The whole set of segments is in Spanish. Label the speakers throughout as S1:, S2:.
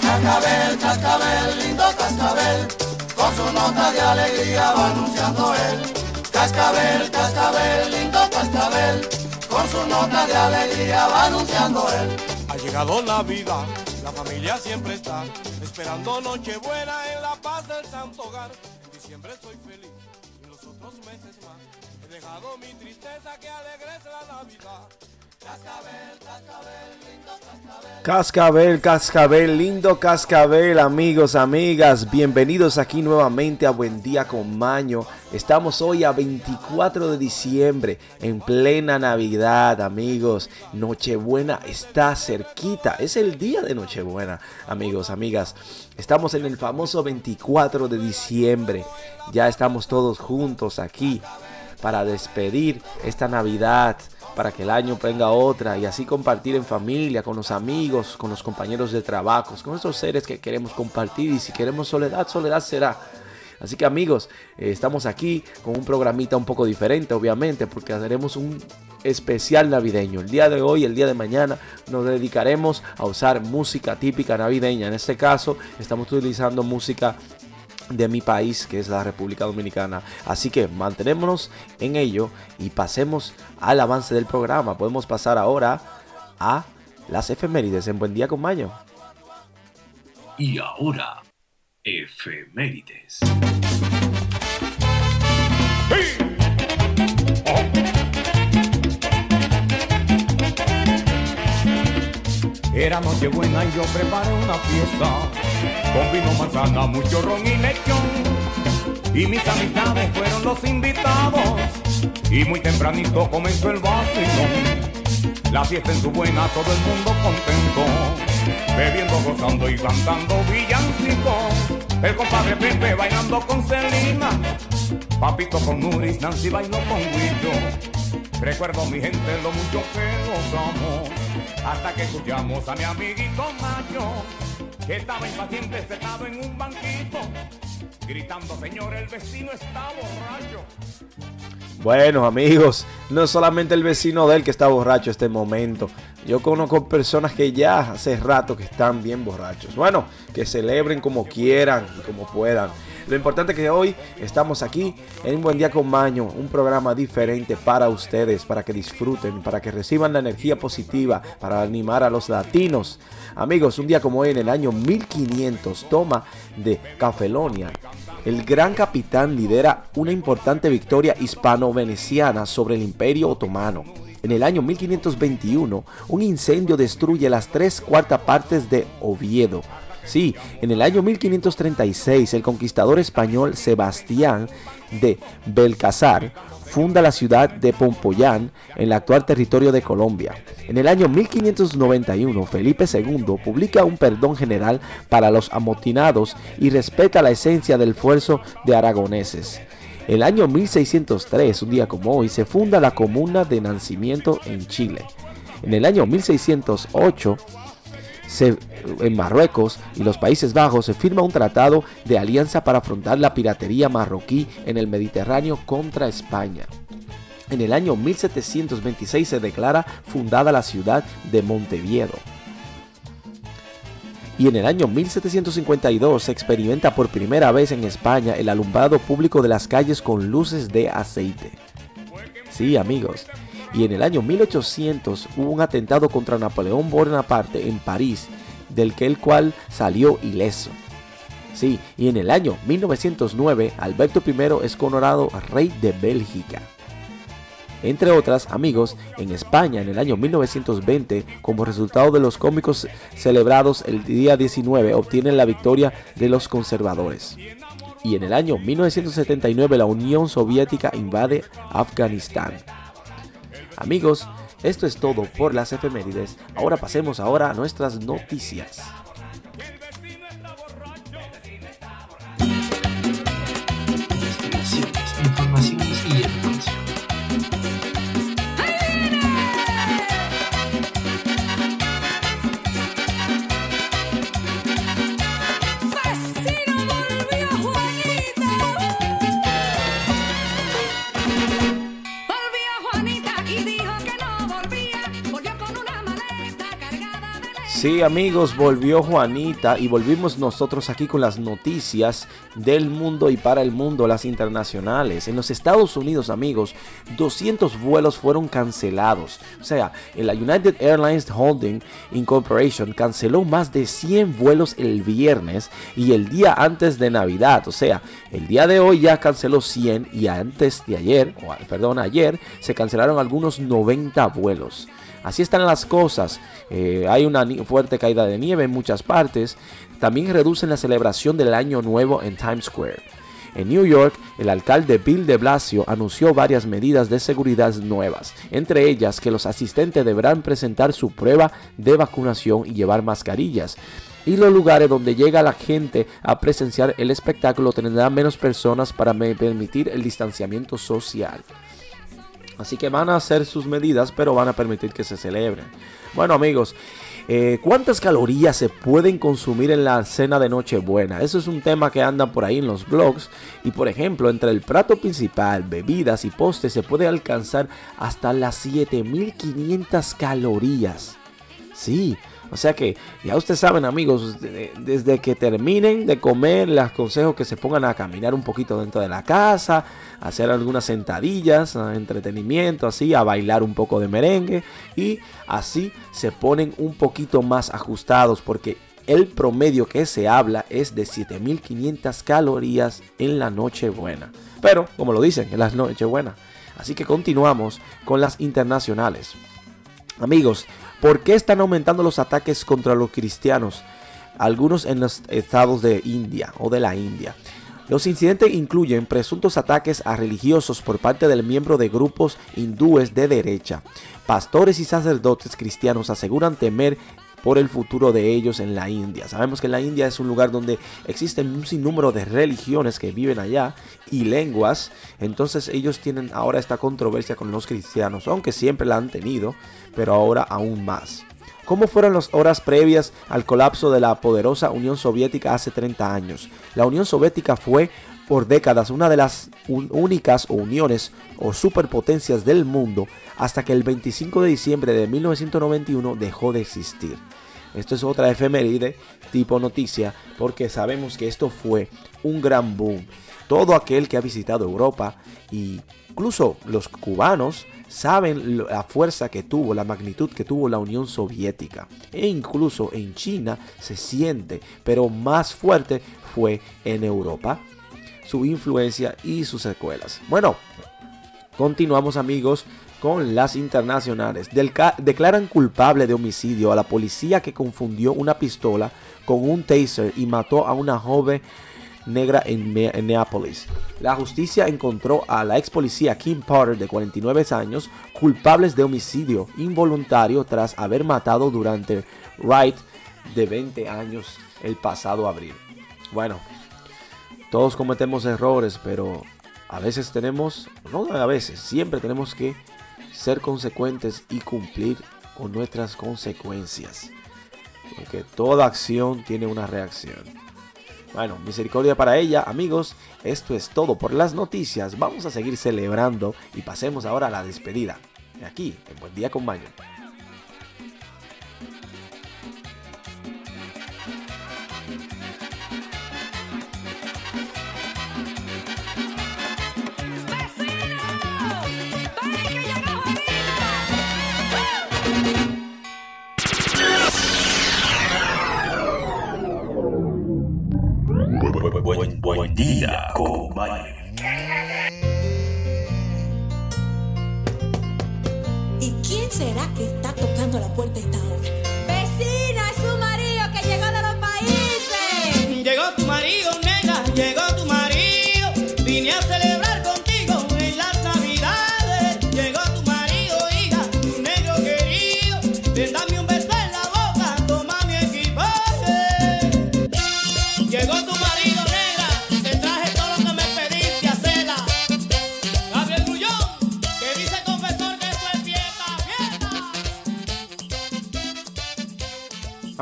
S1: Cascabel, cascabel, lindo cascabel, con su nota de alegría va anunciando él. Cascabel, cascabel, lindo cascabel, con su nota de alegría va anunciando él.
S2: Ha llegado la vida, la familia siempre está, esperando Nochebuena en la paz del santo hogar. En diciembre soy feliz y los otros meses más. Que alegres la Navidad.
S3: Cascabel, cascabel, lindo cascabel, amigos, amigas, bienvenidos aquí nuevamente a Buen Día con Maño. Estamos hoy a 24 de diciembre, en plena Navidad, amigos. Nochebuena está cerquita, es el día de Nochebuena, amigos, amigas. Estamos en el famoso 24 de diciembre, ya estamos todos juntos aquí para despedir esta Navidad para que el año venga otra y así compartir en familia, con los amigos, con los compañeros de trabajo, con esos seres que queremos compartir y si queremos soledad, soledad será. Así que amigos, eh, estamos aquí con un programita un poco diferente, obviamente, porque haremos un especial navideño. El día de hoy, el día de mañana, nos dedicaremos a usar música típica navideña. En este caso, estamos utilizando música de mi país, que es la República Dominicana. Así que mantenémonos en ello y pasemos al avance del programa. Podemos pasar ahora a las efemérides en Buen Día con Mayo.
S4: Y ahora, efemérides.
S5: Era noche buena y yo preparé una fiesta con vino, manzana, mucho ron y lechón. Y mis amistades fueron los invitados y muy tempranito comenzó el vacilón. La fiesta en su buena, todo el mundo contento, bebiendo, gozando y cantando villancicos. El compadre Pepe bailando con Celina, Papito con Nuris, Nancy bailó con Guillo. Recuerdo mi gente lo mucho que gozamos hasta que escuchamos a mi amiguito Macho, que estaba impaciente sentado en un banquito, gritando, señor, el vecino está borracho.
S3: Bueno amigos, no solamente el vecino de él que está borracho este momento. Yo conozco personas que ya hace rato que están bien borrachos. Bueno, que celebren como quieran y como puedan. Lo importante es que hoy estamos aquí en un buen día con Maño, un programa diferente para ustedes, para que disfruten, para que reciban la energía positiva, para animar a los latinos. Amigos, un día como hoy en el año 1500 toma de Cafelonia. El gran capitán lidera una importante victoria hispano-veneciana sobre el imperio otomano. En el año 1521, un incendio destruye las tres cuartas partes de Oviedo, Sí, en el año 1536 el conquistador español Sebastián de Belcazar funda la ciudad de Pompoyán en el actual territorio de Colombia. En el año 1591 Felipe II publica un perdón general para los amotinados y respeta la esencia del esfuerzo de aragoneses. El año 1603, un día como hoy, se funda la comuna de Nacimiento en Chile. En el año 1608 en Marruecos y los Países Bajos se firma un tratado de alianza para afrontar la piratería marroquí en el Mediterráneo contra España. En el año 1726 se declara fundada la ciudad de Montevideo. Y en el año 1752 se experimenta por primera vez en España el alumbrado público de las calles con luces de aceite. Sí, amigos, y en el año 1800 hubo un atentado contra Napoleón Bonaparte en París, del que el cual salió ileso. Sí, y en el año 1909 Alberto I es coronado rey de Bélgica. Entre otras, amigos, en España en el año 1920, como resultado de los cómicos celebrados el día 19, obtienen la victoria de los conservadores. Y en el año 1979 la Unión Soviética invade Afganistán. Amigos, esto es todo por las efemérides. Ahora pasemos ahora a nuestras noticias. Sí, amigos, volvió Juanita y volvimos nosotros aquí con las noticias del mundo y para el mundo, las internacionales. En los Estados Unidos, amigos, 200 vuelos fueron cancelados. O sea, la United Airlines Holding Incorporation canceló más de 100 vuelos el viernes y el día antes de Navidad. O sea, el día de hoy ya canceló 100 y antes de ayer, o perdón, ayer se cancelaron algunos 90 vuelos. Así están las cosas. Eh, hay una fuerte caída de nieve en muchas partes. También reducen la celebración del Año Nuevo en Times Square. En New York, el alcalde Bill de Blasio anunció varias medidas de seguridad nuevas, entre ellas que los asistentes deberán presentar su prueba de vacunación y llevar mascarillas. Y los lugares donde llega la gente a presenciar el espectáculo tendrán menos personas para permitir el distanciamiento social. Así que van a hacer sus medidas, pero van a permitir que se celebren. Bueno amigos, eh, ¿cuántas calorías se pueden consumir en la cena de Nochebuena? Eso es un tema que anda por ahí en los blogs. Y por ejemplo, entre el plato principal, bebidas y postres se puede alcanzar hasta las 7500 calorías. Sí, o sea que ya ustedes saben amigos, de- desde que terminen de comer, les aconsejo que se pongan a caminar un poquito dentro de la casa, hacer algunas sentadillas, entretenimiento, así, a bailar un poco de merengue y así se ponen un poquito más ajustados porque el promedio que se habla es de 7500 calorías en la noche buena. Pero, como lo dicen, en la noche buena. Así que continuamos con las internacionales. Amigos, ¿por qué están aumentando los ataques contra los cristianos? Algunos en los estados de India o de la India. Los incidentes incluyen presuntos ataques a religiosos por parte del miembro de grupos hindúes de derecha. Pastores y sacerdotes cristianos aseguran temer por el futuro de ellos en la India. Sabemos que la India es un lugar donde existen un sinnúmero de religiones que viven allá y lenguas. Entonces ellos tienen ahora esta controversia con los cristianos, aunque siempre la han tenido, pero ahora aún más. ¿Cómo fueron las horas previas al colapso de la poderosa Unión Soviética hace 30 años? La Unión Soviética fue por décadas una de las únicas uniones o superpotencias del mundo hasta que el 25 de diciembre de 1991 dejó de existir. Esto es otra efeméride tipo noticia porque sabemos que esto fue un gran boom. Todo aquel que ha visitado Europa, e incluso los cubanos, saben la fuerza que tuvo, la magnitud que tuvo la Unión Soviética. E incluso en China se siente, pero más fuerte fue en Europa su influencia y sus secuelas. Bueno, continuamos amigos con las internacionales. Delca- declaran culpable de homicidio a la policía que confundió una pistola con un taser y mató a una joven negra en, Neapolis. La justicia encontró a la ex policía Kim Potter de 49 años culpables de homicidio involuntario tras haber matado durante Wright de 20 años el pasado abril. Bueno, todos cometemos errores, pero a veces tenemos, no a veces, siempre tenemos que ser consecuentes y cumplir con nuestras consecuencias. Porque toda acción tiene una reacción. Bueno, misericordia para ella, amigos. Esto es todo por las noticias. Vamos a seguir celebrando y pasemos ahora a la despedida. Aquí, en Buen Día con Maño.
S6: Será que está tocando la puerta esta hora? ¡Vecina, es su marido que llegó de los países!
S7: Llegó tu marido, nena, llegó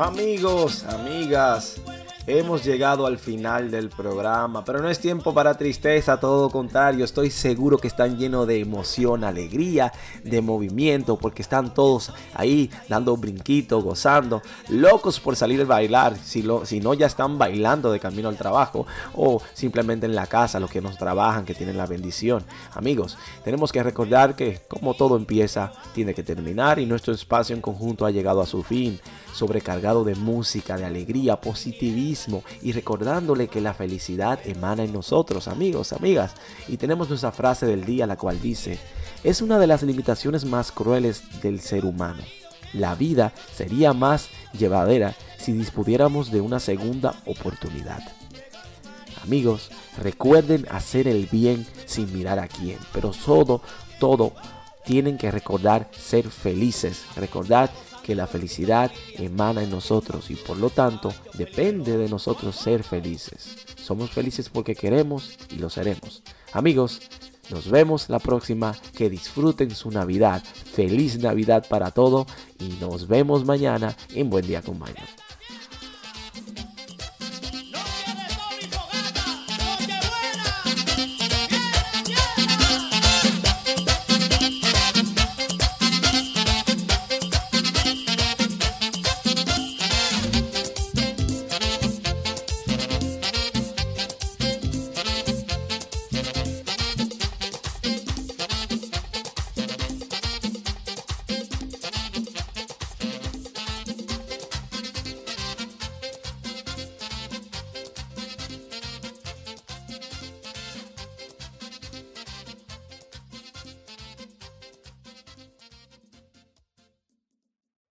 S3: Amigos, amigas, hemos llegado al final del programa, pero no es tiempo para tristeza, todo contrario, estoy seguro que están llenos de emoción, alegría, de movimiento, porque están todos ahí dando brinquito, gozando, locos por salir a bailar, si, lo, si no ya están bailando de camino al trabajo o simplemente en la casa, los que nos trabajan, que tienen la bendición. Amigos, tenemos que recordar que como todo empieza, tiene que terminar y nuestro espacio en conjunto ha llegado a su fin sobrecargado de música, de alegría, positivismo y recordándole que la felicidad emana en nosotros, amigos, amigas. Y tenemos nuestra frase del día, la cual dice, es una de las limitaciones más crueles del ser humano. La vida sería más llevadera si dispudiéramos de una segunda oportunidad. Amigos, recuerden hacer el bien sin mirar a quién, pero todo, todo tienen que recordar ser felices, recordar que la felicidad emana en nosotros y por lo tanto depende de nosotros ser felices. Somos felices porque queremos y lo seremos. Amigos, nos vemos la próxima. Que disfruten su Navidad. Feliz Navidad para todo y nos vemos mañana en Buen Día con Mañana.